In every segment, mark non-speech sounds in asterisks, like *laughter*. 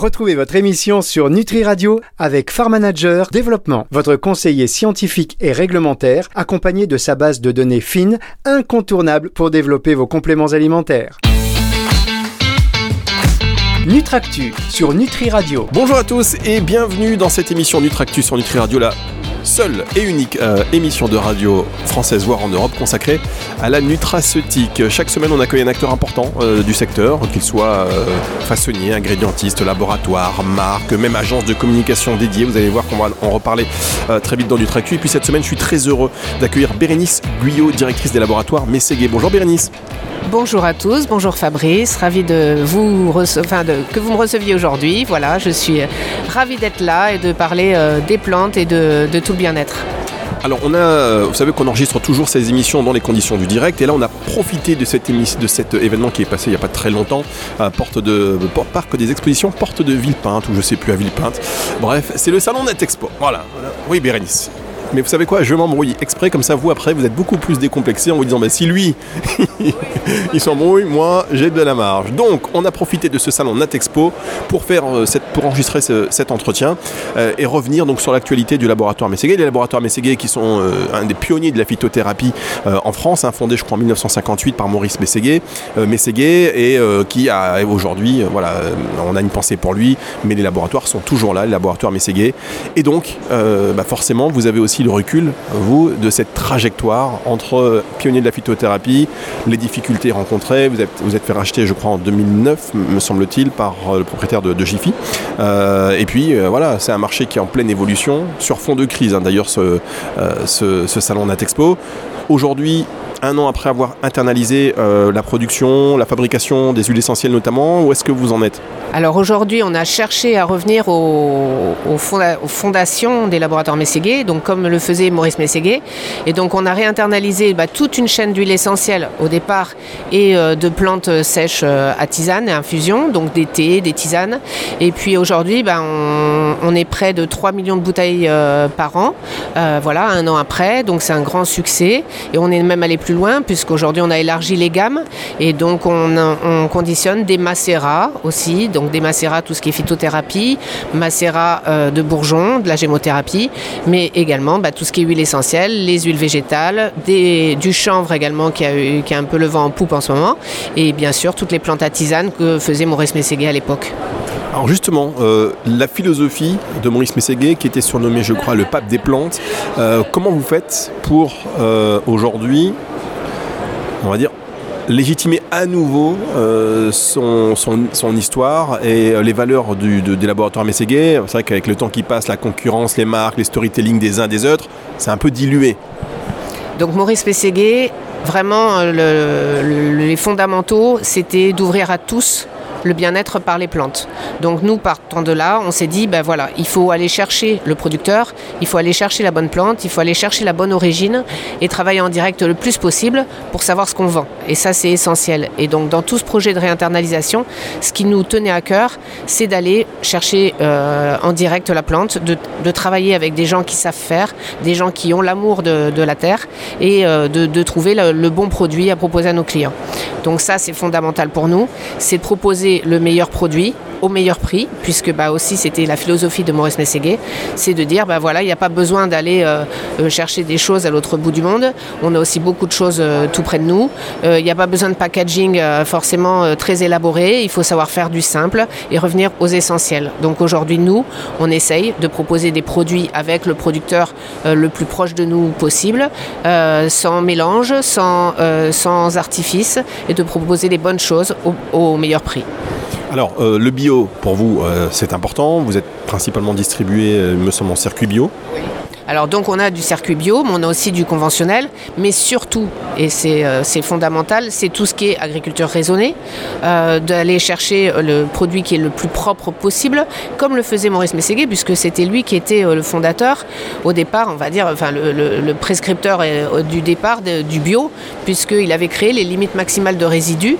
Retrouvez votre émission sur Nutri Radio avec Farm Manager Développement, votre conseiller scientifique et réglementaire, accompagné de sa base de données fines, incontournable pour développer vos compléments alimentaires. Nutractu sur Nutri Radio. Bonjour à tous et bienvenue dans cette émission Nutractu sur Nutri Radio, la seule et unique euh, émission de radio française, voire en Europe, consacrée à la nutraceutique. Chaque semaine, on accueille un acteur important euh, du secteur, qu'il soit euh, façonnier, ingrédientiste, laboratoire, marque, même agence de communication dédiée. Vous allez voir qu'on va en reparler très vite dans Nutractu. Et puis cette semaine, je suis très heureux d'accueillir Bérénice Guyot, directrice des laboratoires Mességué. Bonjour Bérénice. Bonjour à tous, bonjour Fabrice, ravi de vous enfin de, que vous me receviez aujourd'hui. Voilà, je suis ravi d'être là et de parler des plantes et de, tout bien-être. Alors on a, euh, vous savez qu'on enregistre toujours ces émissions dans les conditions du direct et là on a profité de, cette de cet événement qui est passé il n'y a pas très longtemps à Porte de Parc des Expositions, Porte de Villepinte ou je sais plus à Villepinte. Bref, c'est le salon NetExpo. Voilà. Oui Bérénice. Mais vous savez quoi, je m'embrouille exprès, comme ça vous après vous êtes beaucoup plus décomplexé en vous disant bah, si lui *laughs* il s'embrouille, moi j'ai de la marge. Donc on a profité de ce salon Natexpo pour faire euh, pour enregistrer cet entretien euh, et revenir donc sur l'actualité du laboratoire Mességué. Les laboratoires Mességué qui sont euh, un des pionniers de la phytothérapie en France, hein, fondé je crois en 1958 par Maurice Mességué, Mességué et qui a aujourd'hui, voilà, on a une pensée pour lui, mais les laboratoires sont toujours là, les laboratoires Mességué. Et donc bah, forcément vous avez aussi le recul, vous, de cette trajectoire entre pionnier de la phytothérapie, les difficultés rencontrées. Vous êtes, vous êtes fait racheter, je crois, en 2009, me semble-t-il, par euh, le propriétaire de, de Jiffy. Euh, et puis, euh, voilà, c'est un marché qui est en pleine évolution, sur fond de crise, hein, d'ailleurs, ce, ce, salon Natexpo. Aujourd'hui, un an après avoir internalisé euh, la production, la fabrication des huiles essentielles notamment Où est-ce que vous en êtes? Alors aujourd'hui, on a cherché à revenir aux, fondations des laboratoires Mességuet, donc comme le faisait Maurice Mességuet. Et donc on a réinternalisé bah, toute une chaîne d'huiles essentielles au départ et euh, de plantes sèches euh, à tisane et infusion, donc des thés, des tisanes. Et puis aujourd'hui, bah, on, est près de 3 millions de bouteilles par an. voilà, un an après, donc c'est un grand succès. Et on est même allé plus loin, puisqu'aujourd'hui on a élargi les gammes et donc on, conditionne des macérats aussi, donc des macérats, tout ce qui est phytothérapie, macérats euh, de bourgeons, de la gémothérapie, mais également bah, tout ce qui est huile essentielle, les huiles végétales, du chanvre également qui a, un peu le vent en poupe en ce moment, et bien sûr toutes les plantes à que faisait Maurice Mességuet à l'époque. Alors justement, euh, la philosophie de Maurice Mességuet, qui était surnommé, je crois, le pape des plantes, euh, comment vous faites pour aujourd'hui on va dire, légitimer à nouveau euh, son, histoire et euh, les valeurs du, des laboratoires Mességuet. C'est vrai qu'avec le temps qui passe, la concurrence, les marques, les storytelling des uns des autres, c'est un peu dilué. Donc Maurice Mességuet, vraiment, euh, les fondamentaux, c'était d'ouvrir à tous le bien-être par les plantes. Donc nous, partant de là, on s'est dit, ben voilà, il faut aller chercher le producteur, il faut aller chercher la bonne plante, il faut aller chercher la bonne origine et travailler en direct le plus possible pour savoir ce qu'on vend. Et ça, c'est essentiel. Et donc dans tout ce projet de réinternalisation, ce qui nous tenait à cœur, c'est d'aller chercher euh, en direct la plante, de, travailler avec des gens qui savent faire, des gens qui ont l'amour de, la terre et euh, de, trouver le bon produit à proposer à nos clients. Donc ça, c'est fondamental pour nous, c'est de proposer le meilleur produit au meilleur prix, puisque bah, aussi c'était la philosophie de Maurice Mességuet, c'est de dire bah voilà, il n'y a pas besoin d'aller euh, euh, chercher des choses à l'autre bout du monde. On a aussi beaucoup de choses euh, tout près de nous. Il n'y a pas besoin de packaging forcément très élaboré. Il faut savoir faire du simple et revenir aux essentiels. Donc aujourd'hui, nous, on essaye de proposer des produits avec le producteur le plus proche de nous possible, sans mélange, sans, sans artifice, et de proposer des bonnes choses au, au meilleur prix. Alors, euh, le bio, pour vous, euh, c'est important. Vous êtes principalement distribué, euh, me semble, en circuit bio. Alors donc on a du circuit bio, mais on a aussi du conventionnel, mais surtout, et c'est fondamental, c'est tout ce qui est agriculture raisonnée, d'aller chercher le produit qui est le plus propre possible, comme le faisait Maurice Mességuet, puisque c'était lui qui était le fondateur au départ, on va dire, enfin le, prescripteur du départ du bio, puisqu'il avait créé les limites maximales de résidus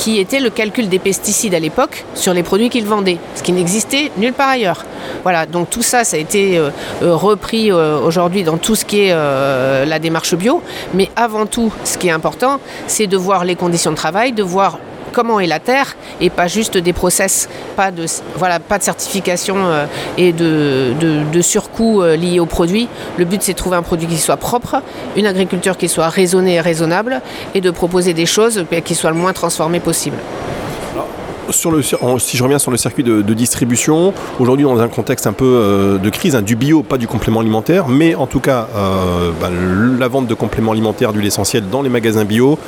qui était le calcul des pesticides à l'époque sur les produits qu'il vendait, ce qui n'existait nulle part ailleurs. Voilà, donc tout ça, ça a été euh, euh, repris euh, aujourd'hui dans tout ce qui est la démarche bio. Mais avant tout, ce qui est important, c'est de voir les conditions de travail, de voir comment est la terre et pas juste des process, pas de, voilà, pas de certification euh, et de, de, de surcoût euh, liés au produit. Le but c'est de trouver un produit qui soit propre, une agriculture qui soit raisonnée et raisonnable et de proposer des choses qui soient le moins transformées possible. Sur le, si je reviens sur le circuit de, distribution, aujourd'hui dans un contexte un peu euh, de crise, hein, du bio, pas du complément alimentaire, mais en tout cas euh, bah, la vente de compléments alimentaires d'huile essentielle dans les magasins bio,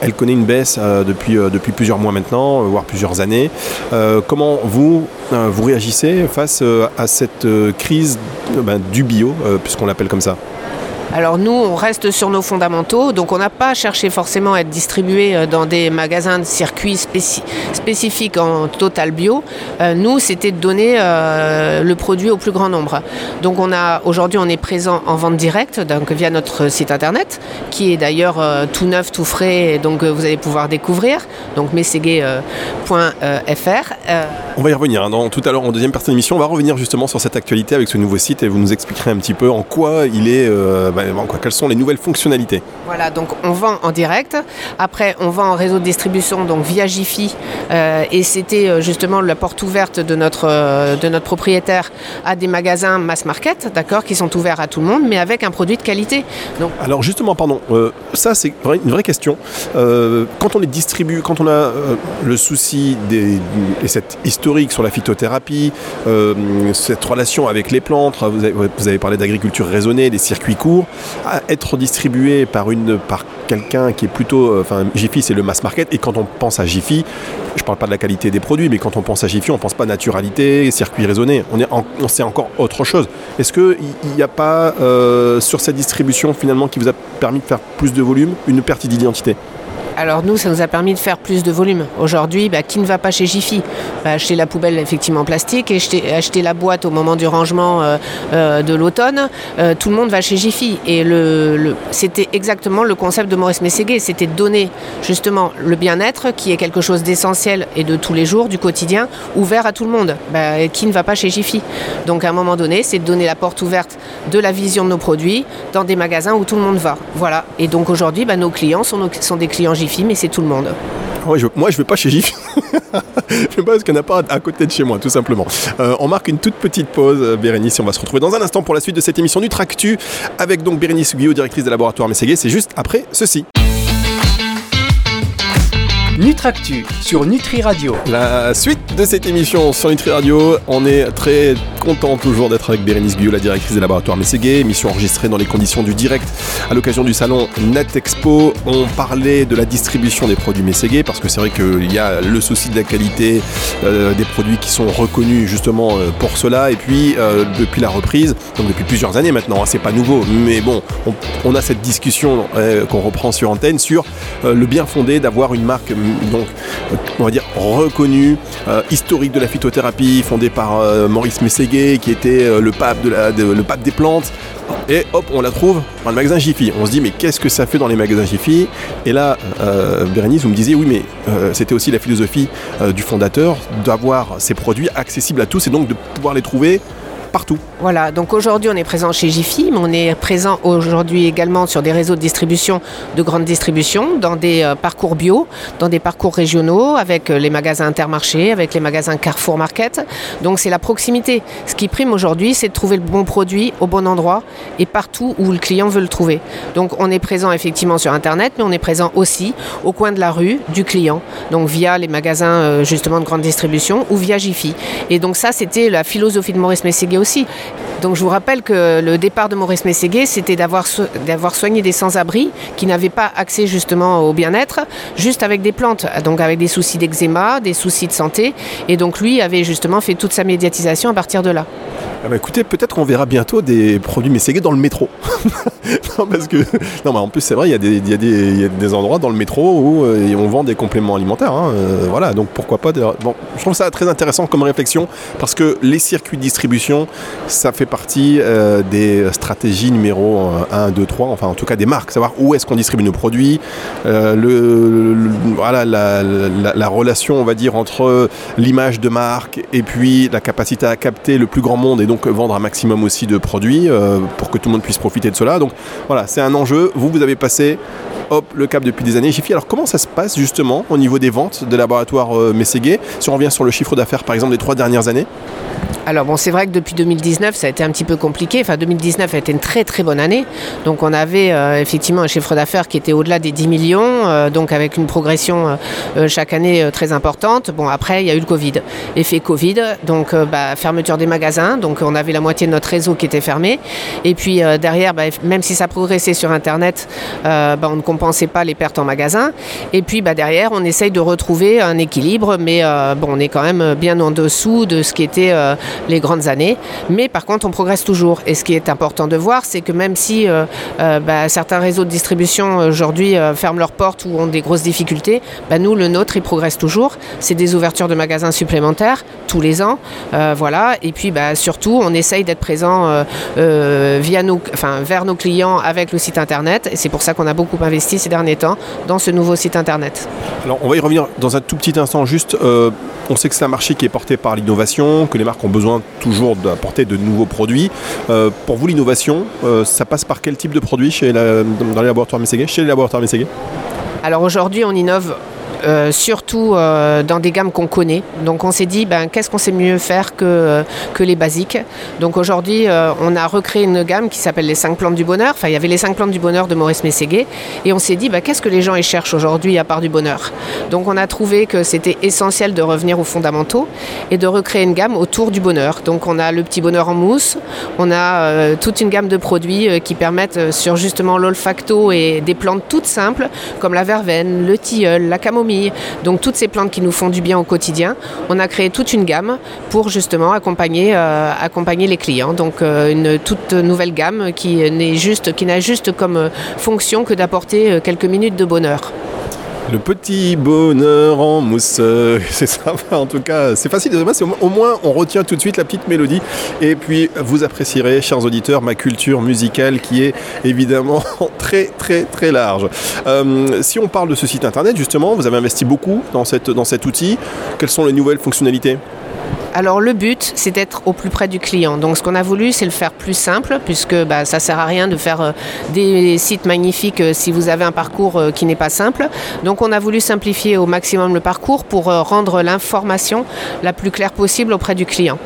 elle connaît une baisse euh, depuis, depuis plusieurs mois maintenant, voire plusieurs années. Comment vous, vous réagissez face à cette crise ben, du bio, puisqu'on l'appelle comme ça? Alors nous, on reste sur nos fondamentaux, donc on n'a pas cherché forcément à être distribué euh, dans des magasins de circuits spéci- spécifiques en total bio. Euh, nous, c'était de donner euh, le produit au plus grand nombre. Donc on a aujourd'hui, on est présent en vente directe, donc via notre site internet, qui est d'ailleurs tout neuf, tout frais, et donc vous allez pouvoir découvrir. Donc mességué.fr. Euh, On va y revenir hein, tout à l'heure en deuxième partie de l'émission. On va revenir justement sur cette actualité avec ce nouveau site et vous nous expliquerez un petit peu en quoi il est, euh, quoi, quelles sont les nouvelles fonctionnalités. Voilà, donc on vend en direct. Après, on vend en réseau de distribution, donc via Jiffy. Euh, et c'était euh, justement la porte ouverte de notre, euh, de notre propriétaire à des magasins mass market, d'accord, qui sont ouverts à tout le monde, mais avec un produit de qualité. Donc, Alors justement, pardon, euh, ça c'est une vraie question. Quand on les distribue, quand on a le souci des, et cette historique sur la phytothérapie, cette relation avec les plantes, vous avez, vous avez parlé d'agriculture raisonnée, des circuits courts, à être distribué par une par quelqu'un qui est plutôt, euh, enfin Jiffy c'est le mass market, et quand on pense à Jiffy, je parle pas de la qualité des produits, mais quand on pense à Jiffy, on pense pas naturalité, circuit raisonné, on sait encore autre chose. Est-ce que il n'y a pas euh, sur cette distribution finalement qui vous a permis de faire plus de volume, une perte d'identité? Alors nous, ça nous a permis de faire plus de volume. Aujourd'hui, bah, qui ne va pas chez Jiffy va acheter la poubelle effectivement en plastique et acheter, la boîte au moment du rangement euh, euh, de l'automne. Euh, tout le monde va chez Jiffy. Et c'était exactement le concept de Maurice Mességuet. C'était de donner justement le bien-être, qui est quelque chose d'essentiel et de tous les jours, du quotidien, ouvert à tout le monde. Bah, qui ne va pas chez Jiffy Donc à un moment donné, c'est de donner la porte ouverte de la vision de nos produits dans des magasins où tout le monde va. Voilà. Et donc aujourd'hui, bah, nos clients sont, sont des clients Jiffy, mais c'est tout le monde. Moi je vais pas chez Jiffy. *laughs* je vais pas parce qu'il n'y en a pas à côté de chez moi, tout simplement. Euh, on marque une toute petite pause, euh, Bérénice, et on va se retrouver dans un instant pour la suite de cette émission du Tractu avec donc Bérénice Guyot, directrice des laboratoires Mességué. C'est juste après ceci. Nutractu sur Nutri Radio. La suite de cette émission sur Nutri Radio, on est très content toujours d'être avec Bérénice Guyot, la directrice des laboratoires Mességué, émission enregistrée dans les conditions du direct à l'occasion du salon Net Expo. On parlait de la distribution des produits Mességué parce que c'est vrai qu'il y a le souci de la qualité euh, des produits qui sont reconnus justement euh, pour cela et puis euh, depuis la reprise, donc depuis plusieurs années maintenant, hein, c'est pas nouveau, mais bon, on, on a cette discussion qu'on reprend sur antenne sur le bien fondé d'avoir une marque donc on va dire reconnue, euh, historique de la phytothérapie, fondée par euh, Maurice Mességuet, qui était euh, le pape des plantes. Et hop, on la trouve dans le magasin Jiffy. On se dit mais qu'est-ce que ça fait dans les magasins Jiffy? Et là, euh, Bérénice, vous me disiez oui mais c'était aussi la philosophie du fondateur d'avoir ces produits accessibles à tous et donc de pouvoir les trouver Voilà, donc aujourd'hui on est présent chez Jiffy, mais on est présent aujourd'hui également sur des réseaux de distribution, de grande distribution, dans des euh, parcours bio, dans des parcours régionaux, avec euh, les magasins intermarchés, avec les magasins Carrefour Market. Donc c'est la proximité. Ce qui prime aujourd'hui, c'est de trouver le bon produit au bon endroit et partout où le client veut le trouver. Donc on est présent effectivement sur Internet, mais on est présent aussi au coin de la rue du client, donc via les magasins euh, justement de grande distribution ou via Jiffy. Et donc ça, c'était la philosophie de Maurice Mességuet Donc je vous rappelle que le départ de Maurice Mességuet, c'était d'avoir d'avoir soigné des sans-abri qui n'avaient pas accès justement au bien-être, juste avec des plantes, donc avec des soucis d'eczéma, des soucis de santé. Et donc lui avait justement fait toute sa médiatisation à partir de là. Ah bah écoutez, peut-être qu'on verra bientôt des produits Mességué dans le métro. *laughs* non, parce que, non, en plus, c'est vrai, il y, a des- y, y a des endroits dans le métro où euh, on vend des compléments alimentaires. hein, euh, voilà, donc pourquoi pas. Bon, je trouve ça très intéressant comme réflexion parce que les circuits de distribution, ça fait partie euh, des stratégies numéro 1, 2, 3, enfin en tout cas des marques, savoir où est-ce qu'on distribue nos produits, le, voilà, la, la- la relation, on va dire, entre l'image de marque et puis la capacité à capter le plus grand monde et donc donc vendre un maximum aussi de produits pour que tout le monde puisse profiter de cela. Donc voilà, c'est un enjeu. Vous, vous avez passé hop, le cap depuis des années. Jiffy, alors comment ça se passe justement au niveau des ventes de laboratoire euh, Mességué? Si on revient sur le chiffre d'affaires par exemple des trois dernières années alors bon, c'est vrai que depuis 2019, ça a été un petit peu compliqué. Enfin, 2019 a été une très très bonne année. Donc on avait euh, effectivement un chiffre d'affaires qui était au-delà des 10 millions, euh, donc avec une progression euh, chaque année très importante. Bon, après, il y a eu le Covid. Effet Covid, donc bah, fermeture des magasins. Donc on avait la moitié de notre réseau qui était fermé. Et puis derrière, bah, même si ça progressait sur Internet, bah, on ne compensait pas les pertes en magasin. Et puis bah, derrière, on essaye de retrouver un équilibre, mais bon, on est quand même bien en dessous de ce qui était les grandes années. Mais par contre, on progresse toujours. Et ce qui est important de voir, c'est que même si euh, euh, certains réseaux de distribution aujourd'hui euh, ferment leurs portes ou ont des grosses difficultés, nous, le nôtre, il progresse toujours. C'est des ouvertures de magasins supplémentaires tous les ans. voilà. Et puis, bah, on essaye d'être présent via nos, enfin, vers nos clients avec le site internet. Et c'est pour ça qu'on a beaucoup investi ces derniers temps dans ce nouveau site internet. Alors, on va y revenir dans un tout petit instant. Juste, on sait que c'est un marché qui est porté par l'innovation, que les marques ont besoin toujours d'apporter de nouveaux produits. Euh, pour vous, l'innovation, euh, ça passe par quel type de produit chez dans les laboratoires Mességuet, chez les laboratoires Mességuet Alors aujourd'hui, on innove euh, surtout euh, dans des gammes qu'on connaît. Donc on s'est dit, ben, qu'est-ce qu'on sait mieux faire que, euh, que les basiques? Donc aujourd'hui, on a recréé une gamme qui s'appelle les 5 plantes du bonheur. Enfin, il y avait les 5 plantes du bonheur de Maurice Mességuet. Et on s'est dit, ben, qu'est-ce que les gens y cherchent aujourd'hui à part du bonheur? Donc on a trouvé que c'était essentiel de revenir aux fondamentaux et de recréer une gamme autour du bonheur. Donc on a le petit bonheur en mousse, on a toute une gamme de produits qui permettent sur justement l'olfacto et des plantes toutes simples comme la verveine, le tilleul, la camomille donc toutes ces plantes qui nous font du bien au quotidien. On a créé toute une gamme pour justement accompagner, euh, accompagner les clients. Donc euh, une toute nouvelle gamme qui n'est juste, qui n'a juste comme euh, fonction que d'apporter quelques minutes de bonheur. Le petit bonheur en mousse, *laughs* c'est ça. En tout cas, c'est facile. Au moins, on retient tout de suite la petite mélodie. Et puis, vous apprécierez, chers auditeurs, ma culture musicale qui est évidemment *laughs* très, très, très large. Euh, si on parle de ce site internet, justement, vous avez investi beaucoup dans cet outil. Quelles sont les nouvelles fonctionnalités? Alors le but, c'est d'être au plus près du client. Donc ce qu'on a voulu, c'est le faire plus simple, puisque bah, ça sert à rien de faire euh, des sites magnifiques euh, si vous avez un parcours euh, qui n'est pas simple. Donc on a voulu simplifier au maximum le parcours pour rendre l'information la plus claire possible auprès du client.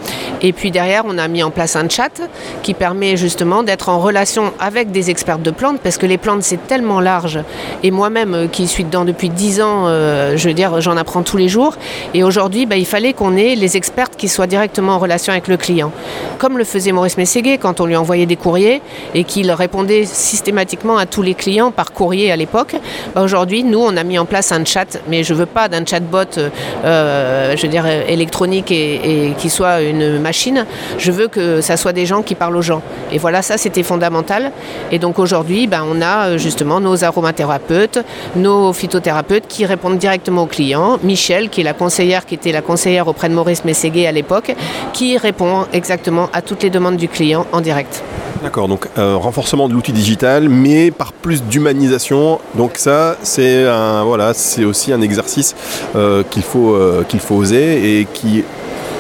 Et puis derrière, on a mis en place un chat qui permet justement d'être en relation avec des experts de plantes, parce que les plantes, c'est tellement large. Et moi-même, qui suis dedans depuis 10 ans, je veux dire, j'en apprends tous les jours. Et aujourd'hui, bah, il fallait qu'on ait les experts qui soit directement en relation avec le client. Comme le faisait Maurice Mességuet quand on lui envoyait des courriers et qu'il répondait systématiquement à tous les clients par courrier à l'époque, bah, aujourd'hui, nous, on a mis en place un chat, mais je veux pas d'un chatbot, euh, je veux dire, électronique et, qui soit une machine. Je veux que ça soit des gens qui parlent aux gens. Et voilà, ça, c'était fondamental. Et donc aujourd'hui, bah, on a euh, justement nos aromathérapeutes, nos phytothérapeutes qui répondent directement aux clients. Michel, qui est la conseillère, qui était la conseillère auprès de Maurice Mességuet à l'époque, qui répond exactement à toutes les demandes du client en direct. D'accord, donc euh, renforcement de l'outil digital, mais par plus d'humanisation. Donc ça, c'est voilà, aussi un exercice euh, qu'il faut euh, faut oser et qui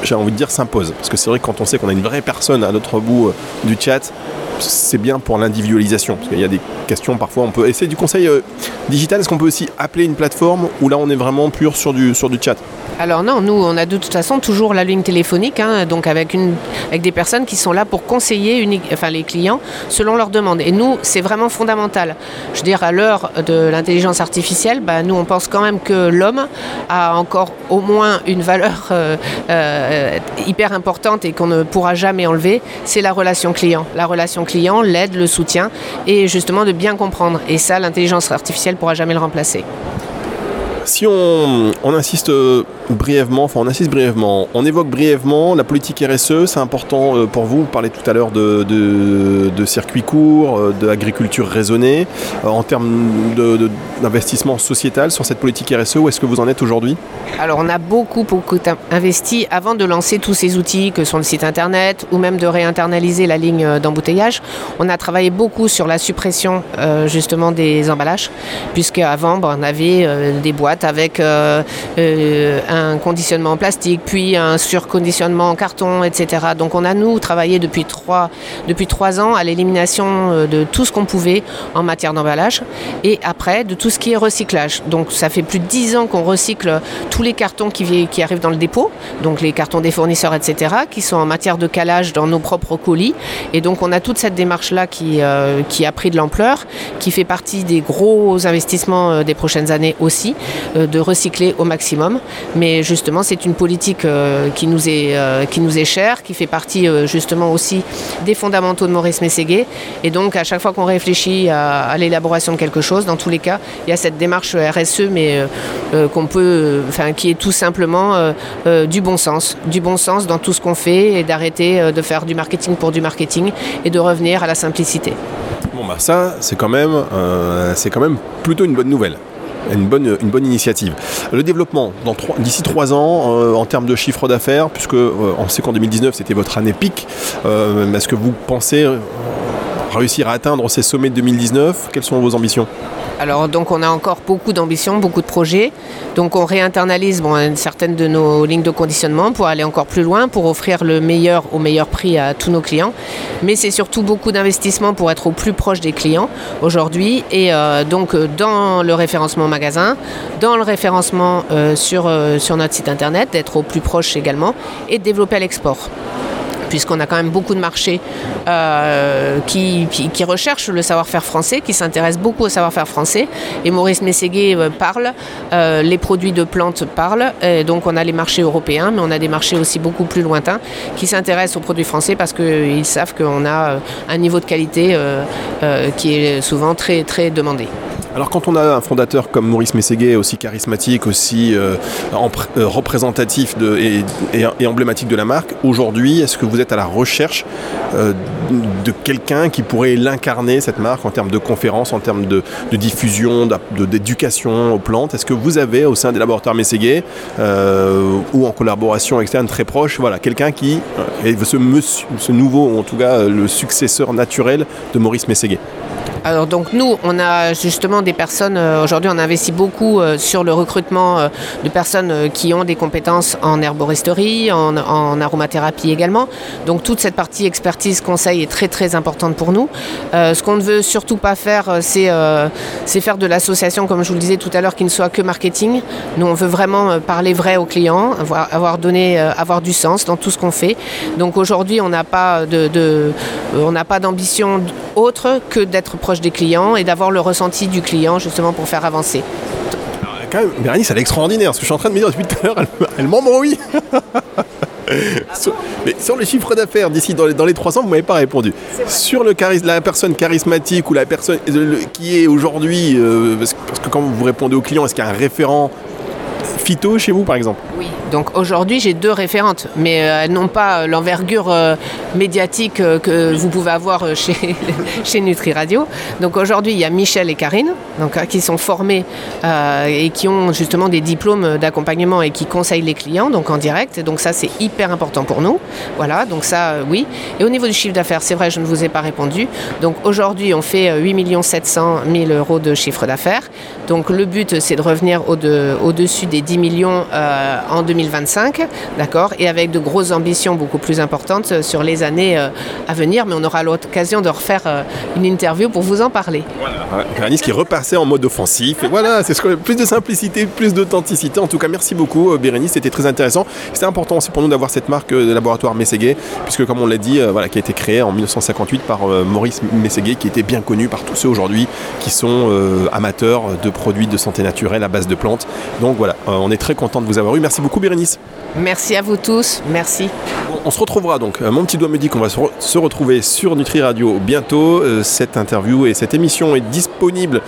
j'ai envie de dire s'impose. Parce que c'est vrai que quand on sait qu'on a une vraie personne à l'autre bout du chat, c'est bien pour l'individualisation. Parce qu'il y a des questions parfois, on peut essayer du conseil digital. Est-ce qu'on peut aussi appeler une plateforme où là on est vraiment pur sur du, sur du chat? Alors non, nous, on a de toute façon toujours la ligne téléphonique, hein, donc avec, une, avec des personnes qui sont là pour conseiller enfin, les clients selon leurs demandes. Et nous, c'est vraiment fondamental. Je veux dire, à l'heure de l'intelligence artificielle, bah, nous, on pense quand même que l'homme a encore au moins une valeur euh, euh, hyper importante et qu'on ne pourra jamais enlever, c'est la relation client. La relation client, l'aide, le soutien et justement de bien comprendre. Et ça, l'intelligence artificielle pourra jamais le remplacer. Si on, insiste euh, brièvement, enfin on insiste brièvement, on évoque brièvement la politique RSE, c'est important euh, pour vous, vous parlez tout à l'heure de, circuits courts, euh, d'agriculture raisonnée, en termes d'investissement sociétal sur cette politique RSE, où est-ce que vous en êtes aujourd'hui? Alors on a beaucoup, beaucoup investi avant de lancer tous ces outils que sont le site internet ou même de réinternaliser la ligne d'embouteillage. On a travaillé beaucoup sur la suppression justement des emballages, puisque avant on avait des boîtes avec euh, euh, un conditionnement en plastique, puis un surconditionnement en carton, etc. Donc on a nous travaillé depuis trois, depuis trois ans à l'élimination de tout ce qu'on pouvait en matière d'emballage et après de tout ce qui est recyclage. Donc ça fait plus de dix ans qu'on recycle tous les cartons qui, qui arrivent dans le dépôt, donc les cartons des fournisseurs, etc., qui sont en matière de calage dans nos propres colis. Et donc on a toute cette démarche-là qui, qui a pris de l'ampleur, qui fait partie des gros investissements des prochaines années aussi, de recycler au maximum. Mais justement, c'est une politique qui, nous est, qui nous est chère, qui fait partie justement aussi des fondamentaux de Maurice Mességuet. Et donc, à chaque fois qu'on réfléchit à, l'élaboration de quelque chose, dans tous les cas, il y a cette démarche RSE, mais qu'on peut, enfin, qui est tout simplement du bon sens, du bon sens dans tout ce qu'on fait et d'arrêter de faire du marketing pour du marketing et de revenir à la simplicité. Bon bah ça euh, c'est quand même plutôt une bonne nouvelle. Une bonne, une bonne initiative. Le développement, d'ici trois ans, euh, en termes de chiffre d'affaires, puisque euh, on sait qu'en 2019 c'était votre année pic, est-ce que vous pensez réussir à atteindre ces sommets de 2019 Quelles sont vos ambitions? Alors donc on a encore beaucoup d'ambitions, beaucoup de projets. Donc on réinternalise certaines de nos lignes de conditionnement pour aller encore plus loin, pour offrir le meilleur au meilleur prix à tous nos clients. Mais c'est surtout beaucoup d'investissements pour être au plus proche des clients aujourd'hui. Et euh, donc dans le référencement magasin, dans le référencement euh, sur, euh, sur notre site internet, d'être au plus proche également et de développer à l'export puisqu'on a quand même beaucoup de marchés euh, qui, recherchent le savoir-faire français, qui s'intéressent beaucoup au savoir-faire français. Et Maurice Mességuet euh, parle, euh, les produits de plantes parlent. Donc on a les marchés européens, mais on a des marchés aussi beaucoup plus lointains qui s'intéressent aux produits français parce qu'ils savent qu'on a un niveau de qualité qui est souvent très, très demandé. Alors quand on a un fondateur comme Maurice Mességuet, aussi charismatique, aussi euh, euh, représentatif et, emblématique de la marque, aujourd'hui, est-ce que vous êtes à la recherche euh, de quelqu'un qui pourrait l'incarner, cette marque, en termes de conférences, en termes de, diffusion, d'éducation aux plantes? Est-ce que vous avez au sein des laboratoires Mességuet, ou en collaboration externe très proche, voilà, quelqu'un qui est ce, ce nouveau, ou en tout cas le successeur naturel de Maurice Mességuet alors donc nous, on a justement des personnes, euh, aujourd'hui on investit beaucoup euh, sur le recrutement euh, de personnes qui ont des compétences en herboristerie, en, aromathérapie également. Donc toute cette partie expertise conseil est très très importante pour nous. ce qu'on ne veut surtout pas faire, c'est faire de l'association, comme je vous le disais tout à l'heure, qui ne soit que marketing. Nous, on veut vraiment parler vrai aux clients, avoir, donné, avoir du sens dans tout ce qu'on fait. Donc aujourd'hui, on n'a pas de, on n'a pas d'ambition autre que d'être proche des clients et d'avoir le ressenti du client justement pour faire avancer. quand même, Bérénice, elle est extraordinaire. Ce que je suis en train de me dire depuis tout à l'heure, elle, elle m'embrouille. *laughs* mais sur le chiffre d'affaires d'ici dans les, dans les 300, vous m'avez pas répondu. Sur le la personne charismatique ou la personne qui est aujourd'hui, euh, parce, que quand vous répondez au client, est-ce qu'il y a un référent chez vous par exemple? Oui, donc aujourd'hui j'ai deux référentes, mais euh, elles n'ont pas euh, l'envergure euh, médiatique que vous pouvez avoir chez, *laughs* chez Nutri Radio. Donc aujourd'hui il y a Michel et Karine, donc, qui sont formés et qui ont justement des diplômes d'accompagnement et qui conseillent les clients donc en direct. Donc ça c'est hyper important pour nous. Voilà, donc ça oui. Et au niveau du chiffre d'affaires, c'est vrai, je ne vous ai pas répondu. Donc aujourd'hui on fait 8 700 000 euros de chiffre d'affaires. Donc le but c'est de revenir au-dessus des 10 millions euh, en 2025, d'accord, et avec de grosses ambitions beaucoup plus importantes sur les années euh, à venir, mais on aura l'occasion de refaire euh, une interview pour vous en parler. Voilà, qui repassait en mode offensif, et voilà, c'est ce que, plus de simplicité, plus d'authenticité. En tout cas, merci beaucoup Bérénice, c'était très intéressant. C'était important aussi pour nous d'avoir cette marque de laboratoire Mességuet, puisque comme on l'a dit, voilà, qui a été créée en 1958 par Maurice Mességuet, qui était bien connu par tous ceux aujourd'hui qui sont amateurs de produits de santé naturelle à base de plantes. Donc voilà, on est très content de vous avoir eu. Merci beaucoup Bérénice. Merci à vous tous, merci. on se retrouvera donc, euh, mon petit doigt me dit qu'on va se, retrouver sur Nutri Radio bientôt. Euh, cette interview et cette émission est disponible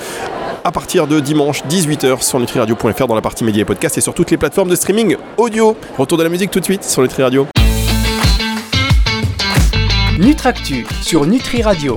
à partir de dimanche 18h sur nutriradio.fr dans la partie médias et podcasts et sur toutes les plateformes de streaming audio. Retour de la musique tout de suite sur Nutri Radio. Nutractu sur Nutri Radio.